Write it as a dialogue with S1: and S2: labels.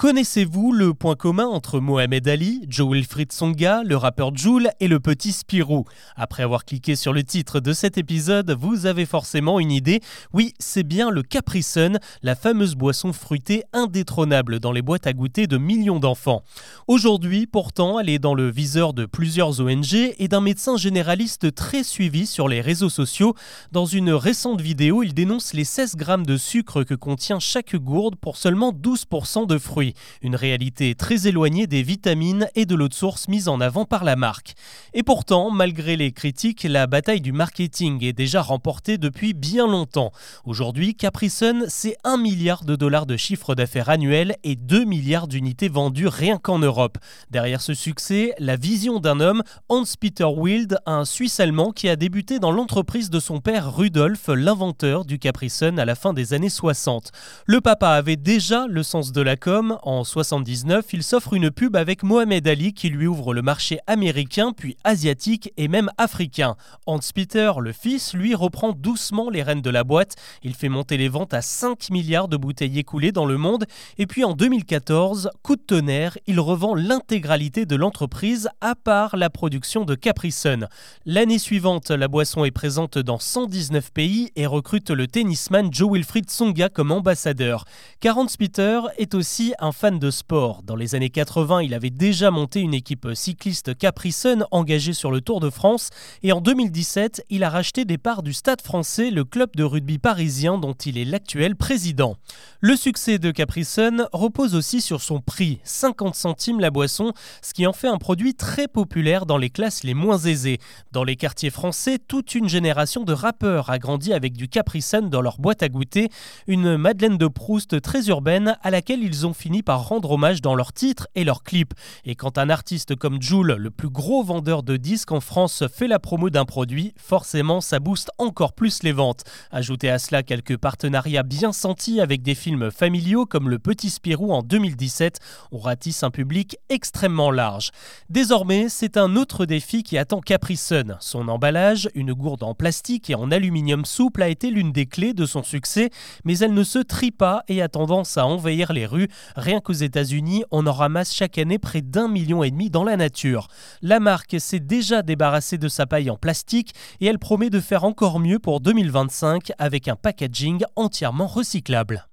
S1: Connaissez-vous le point commun entre Mohamed Ali, Joe Wilfried Songa, le rappeur Joule et le petit Spirou? Après avoir cliqué sur le titre de cet épisode, vous avez forcément une idée. Oui, c'est bien le Capri Sun, la fameuse boisson fruitée indétrônable dans les boîtes à goûter de millions d'enfants. Aujourd'hui, pourtant, elle est dans le viseur de plusieurs ONG et d'un médecin généraliste très suivi sur les réseaux sociaux. Dans une récente vidéo, il dénonce les 16 grammes de sucre que contient chaque gourde pour seulement 12% de fruits une réalité très éloignée des vitamines et de l'eau de source mise en avant par la marque. Et pourtant, malgré les critiques, la bataille du marketing est déjà remportée depuis bien longtemps. Aujourd'hui, Capri Sun, c'est 1 milliard de dollars de chiffre d'affaires annuel et 2 milliards d'unités vendues rien qu'en Europe. Derrière ce succès, la vision d'un homme, Hans-Peter Wild, un Suisse allemand qui a débuté dans l'entreprise de son père Rudolf, l'inventeur du Capri Sun à la fin des années 60. Le papa avait déjà le sens de la com, en 79, il s'offre une pub avec Mohamed Ali qui lui ouvre le marché américain, puis asiatique et même africain. Hans Peter, le fils, lui reprend doucement les rênes de la boîte. Il fait monter les ventes à 5 milliards de bouteilles écoulées dans le monde. Et puis en 2014, coup de tonnerre, il revend l'intégralité de l'entreprise à part la production de Capri Sun. L'année suivante, la boisson est présente dans 119 pays et recrute le tennisman Joe Wilfried Tsonga comme ambassadeur. Car Hans Peter est aussi un fan de sport. Dans les années 80, il avait déjà monté une équipe cycliste Capri Sun engagée sur le Tour de France et en 2017, il a racheté des parts du Stade français, le club de rugby parisien dont il est l'actuel président. Le succès de Capri Sun repose aussi sur son prix, 50 centimes la boisson, ce qui en fait un produit très populaire dans les classes les moins aisées. Dans les quartiers français, toute une génération de rappeurs a grandi avec du Capri Sun dans leur boîte à goûter, une Madeleine de Proust très urbaine à laquelle ils ont fini par rendre hommage dans leurs titres et leurs clips. Et quand un artiste comme Joule, le plus gros vendeur de disques en France, fait la promo d'un produit, forcément ça booste encore plus les ventes. Ajoutez à cela quelques partenariats bien sentis avec des films familiaux comme Le Petit Spirou en 2017, on ratisse un public extrêmement large. Désormais, c'est un autre défi qui attend Capri Sun. Son emballage, une gourde en plastique et en aluminium souple, a été l'une des clés de son succès, mais elle ne se trie pas et a tendance à envahir les rues. Rien qu'aux États-Unis, on en ramasse chaque année près d'un million et demi dans la nature. La marque s'est déjà débarrassée de sa paille en plastique et elle promet de faire encore mieux pour 2025 avec un packaging entièrement recyclable.